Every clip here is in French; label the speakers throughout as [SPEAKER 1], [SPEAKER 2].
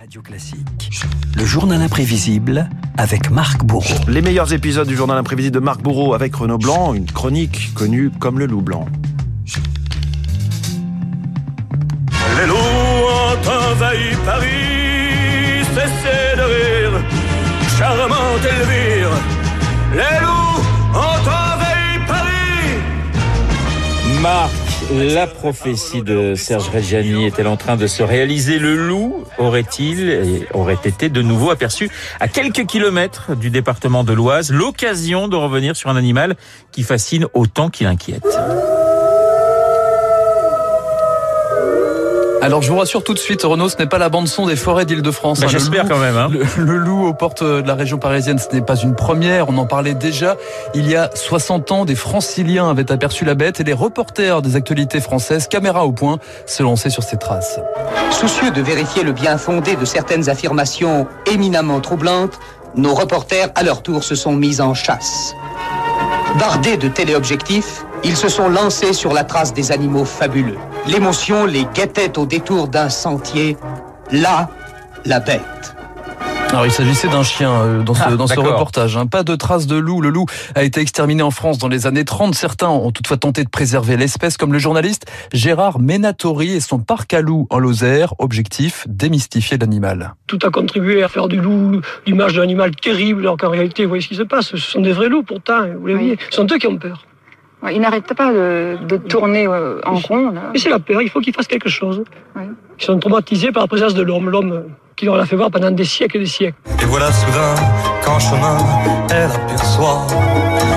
[SPEAKER 1] Radio Classique, le journal imprévisible avec Marc Bourreau.
[SPEAKER 2] Les meilleurs épisodes du journal imprévisible de Marc Bourreau avec Renaud Blanc, une chronique connue comme le loup blanc.
[SPEAKER 3] Les loups ont envahi Paris, cessez de rire, charmante Elvire. Les loups ont envahi Paris.
[SPEAKER 4] Marc, la prophétie de Serge Reggiani est-elle en train de se réaliser? Le loup aurait-il aurait été de nouveau aperçu à quelques kilomètres du département de l'Oise, l'occasion de revenir sur un animal qui fascine autant qu'il inquiète.
[SPEAKER 5] Alors je vous rassure tout de suite, Renaud, ce n'est pas la bande son des forêts d'Île-de-France.
[SPEAKER 4] Bah,
[SPEAKER 5] hein.
[SPEAKER 4] J'espère quand même. Hein.
[SPEAKER 5] Le, le loup aux portes de la région parisienne, ce n'est pas une première, on en parlait déjà. Il y a 60 ans, des franciliens avaient aperçu la bête et les reporters des actualités françaises, caméra au point, se lançaient sur ses traces.
[SPEAKER 6] Soucieux de vérifier le bien fondé de certaines affirmations éminemment troublantes, nos reporters, à leur tour, se sont mis en chasse. Bardés de téléobjectifs, ils se sont lancés sur la trace des animaux fabuleux. L'émotion les guettait au détour d'un sentier. Là, la bête.
[SPEAKER 5] Alors il s'agissait d'un chien euh, dans ce,
[SPEAKER 4] Ah,
[SPEAKER 5] dans ce reportage. hein. Pas de traces de loup. Le loup a été exterminé en France dans les années 30. Certains ont toutefois tenté de préserver l'espèce, comme le journaliste Gérard Menatori et son parc à loups en Lozère. Objectif, démystifier l'animal.
[SPEAKER 7] tout a contribué à faire du loup l'image d'un animal terrible, alors qu'en réalité, vous voyez ce qui se passe, ce sont des vrais loups pourtant, vous les voyez, ce sont eux qui ont peur.
[SPEAKER 8] Ouais, Il n'arrête pas de, de tourner euh, en rond. Là.
[SPEAKER 7] Et c'est la peur, il faut qu'ils fassent quelque chose. Ils sont traumatisés par la présence de l'homme, l'homme qui leur l'a fait voir pendant des siècles et des siècles.
[SPEAKER 3] Et voilà soudain qu'en chemin, elle aperçoit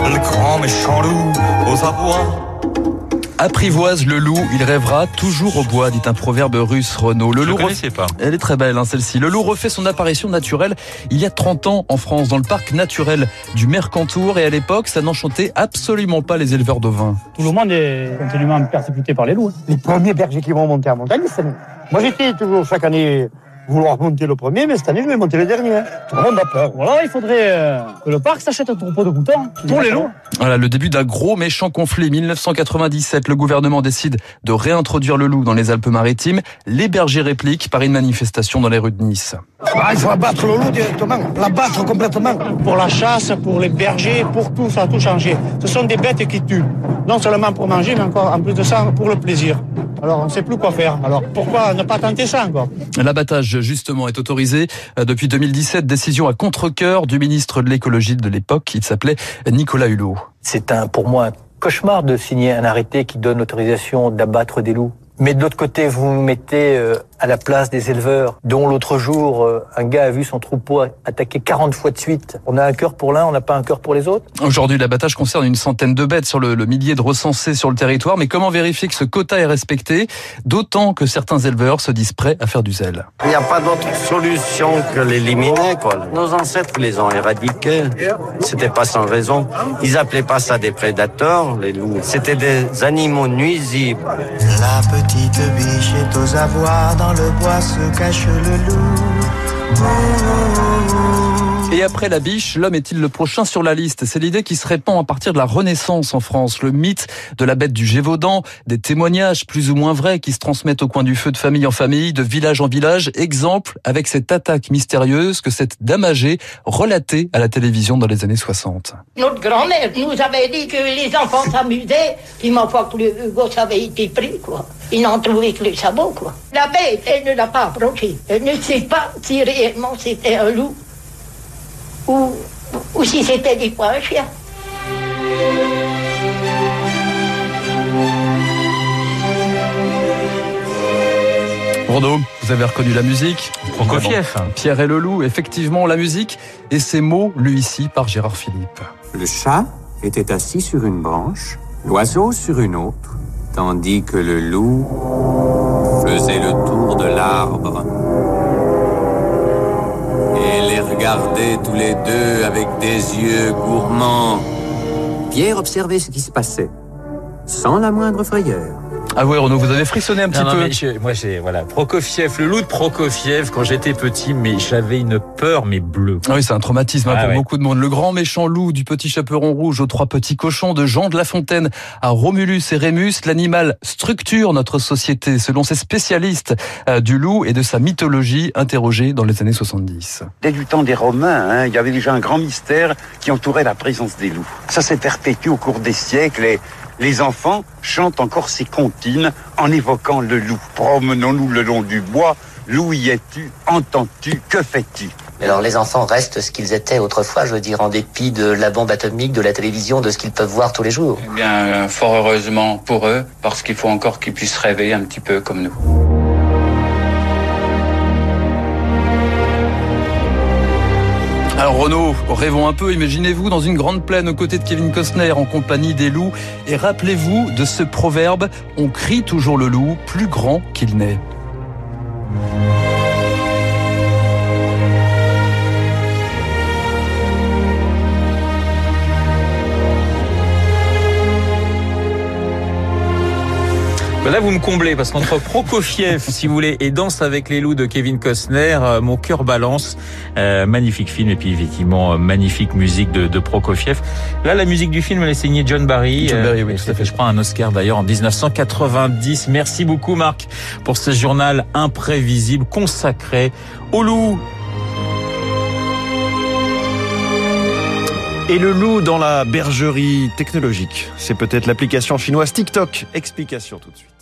[SPEAKER 3] le grand méchant loup aux abois.
[SPEAKER 5] Apprivoise le loup, il rêvera toujours au bois, dit un proverbe russe, Renaud. Le
[SPEAKER 4] Je
[SPEAKER 5] loup
[SPEAKER 4] pas.
[SPEAKER 5] Elle est très belle, hein, celle-ci. Le loup refait son apparition naturelle il y a 30 ans en France, dans le parc naturel du Mercantour. Et à l'époque, ça n'enchantait absolument pas les éleveurs d'ovins.
[SPEAKER 9] Tout le monde est continuellement persécuté par les loups. hein.
[SPEAKER 10] les premiers bergers qui vont monter en montagne, c'est nous. Moi, j'étais toujours chaque année vouloir monter le premier, mais cette année, je vais monter le dernier. Tout le monde a peur.
[SPEAKER 9] Voilà, il faudrait euh, que le parc s'achète un troupeau de moutons pour les loups.
[SPEAKER 5] Voilà, le début d'un gros méchant conflit. 1997, le gouvernement décide de réintroduire le loup dans les Alpes-Maritimes. Les bergers répliquent par une manifestation dans les rues de Nice.
[SPEAKER 10] Ah, il faut abattre le loup directement, l'abattre complètement.
[SPEAKER 9] Pour la chasse, pour les bergers, pour tout, ça a tout changé. Ce sont des bêtes qui tuent. Non seulement pour manger, mais encore en plus de ça, pour le plaisir. Alors on ne sait plus quoi faire. Alors pourquoi ne pas tenter ça encore?
[SPEAKER 5] L'abattage, justement, est autorisé euh, depuis 2017. Décision à contre-cœur du ministre de l'écologie de l'époque. Il s'appelait Nicolas Hulot.
[SPEAKER 11] C'est un, pour moi un cauchemar de signer un arrêté qui donne l'autorisation d'abattre des loups. Mais de l'autre côté, vous vous mettez euh, à la place des éleveurs, dont l'autre jour, euh, un gars a vu son troupeau attaquer 40 fois de suite. On a un cœur pour l'un, on n'a pas un cœur pour les autres.
[SPEAKER 5] Aujourd'hui, l'abattage concerne une centaine de bêtes sur le, le millier de recensés sur le territoire. Mais comment vérifier que ce quota est respecté D'autant que certains éleveurs se disent prêts à faire du zèle?
[SPEAKER 12] Il n'y a pas d'autre solution que l'éliminer, quoi. Nos ancêtres les ont éradiqués. C'était pas sans raison. Ils appelaient pas ça des prédateurs, les loups. C'était des animaux nuisibles.
[SPEAKER 3] La petite biche est aux abois, dans le bois se cache le loup.
[SPEAKER 5] Et après la biche, l'homme est-il le prochain sur la liste? C'est l'idée qui se répand à partir de la Renaissance en France. Le mythe de la bête du Gévaudan, des témoignages plus ou moins vrais qui se transmettent au coin du feu de famille en famille, de village en village. Exemple avec cette attaque mystérieuse que cette dame âgée relatait à la télévision dans les années 60.
[SPEAKER 13] Notre grand-mère nous avait dit que les enfants s'amusaient, puis ma foi que le gosse avait été pris, quoi. Ils trouvé que le sabot, quoi. La bête, elle ne l'a pas approché. Elle ne sait pas si réellement c'était un loup ou, ou si c'était des fois un chien.
[SPEAKER 5] Renaud, vous avez reconnu la musique
[SPEAKER 4] Prokofiev.
[SPEAKER 5] Pierre et le loup, effectivement la musique et ces mots lus ici par Gérard Philippe.
[SPEAKER 14] Le chat était assis sur une branche, l'oiseau sur une autre, tandis que le loup faisait le tour de l'arbre regardait tous les deux avec des yeux gourmands. Pierre observait ce qui se passait, sans la moindre frayeur.
[SPEAKER 5] Ah ouais, Renaud, vous avez frissonné un petit
[SPEAKER 4] Non, non,
[SPEAKER 5] peu.
[SPEAKER 4] mais je- moi, j'ai voilà Prokofiev, le loup de Prokofiev. Quand j'étais petit, mais j'avais une peur, mais bleue.
[SPEAKER 5] Ah oui, c'est un traumatisme hein,
[SPEAKER 4] Ah
[SPEAKER 5] pour
[SPEAKER 4] ouais.
[SPEAKER 5] beaucoup de monde. Le grand méchant loup du petit chaperon rouge aux trois petits cochons de Jean de La Fontaine à Romulus et Rémus, l'animal structure notre société selon ces spécialistes euh, du loup et de sa mythologie interrogés dans les années 70.
[SPEAKER 15] Dès du temps des Romains, hein, il y avait déjà un grand mystère qui entourait la présence des loups. Ça s'est perpétué au cours des siècles et les enfants chantent encore ces comptines en évoquant le loup. Promenons-nous le long du bois, loup y es-tu, entends-tu, que fais-tu?
[SPEAKER 16] Alors les enfants restent ce qu'ils étaient autrefois, je veux dire, en dépit de la bombe atomique, de la télévision, de ce qu'ils peuvent voir tous les jours.
[SPEAKER 17] Eh bien, euh, fort heureusement pour eux, parce qu'il faut encore qu'ils puissent rêver un petit peu comme nous.
[SPEAKER 5] Alors Renaud, rêvons un peu, imaginez-vous dans une grande plaine aux côtés de Kevin Costner en compagnie des loups et rappelez-vous de ce proverbe, on crie toujours le loup plus grand qu'il n'est.
[SPEAKER 4] Ben Là, vous me comblez parce qu'entre Prokofiev, si vous voulez, et Danse avec les loups de Kevin Costner, euh, mon cœur balance. Euh, magnifique film et puis effectivement euh, magnifique musique de, de Prokofiev. Là, la musique du film, elle est signée John Barry.
[SPEAKER 5] John Barry, oui, tout à fait.
[SPEAKER 4] Je crois un Oscar d'ailleurs en 1990. Merci beaucoup, Marc, pour ce journal imprévisible consacré au loup.
[SPEAKER 2] Et le loup dans la bergerie technologique, c'est peut-être l'application chinoise TikTok. Explication tout de suite.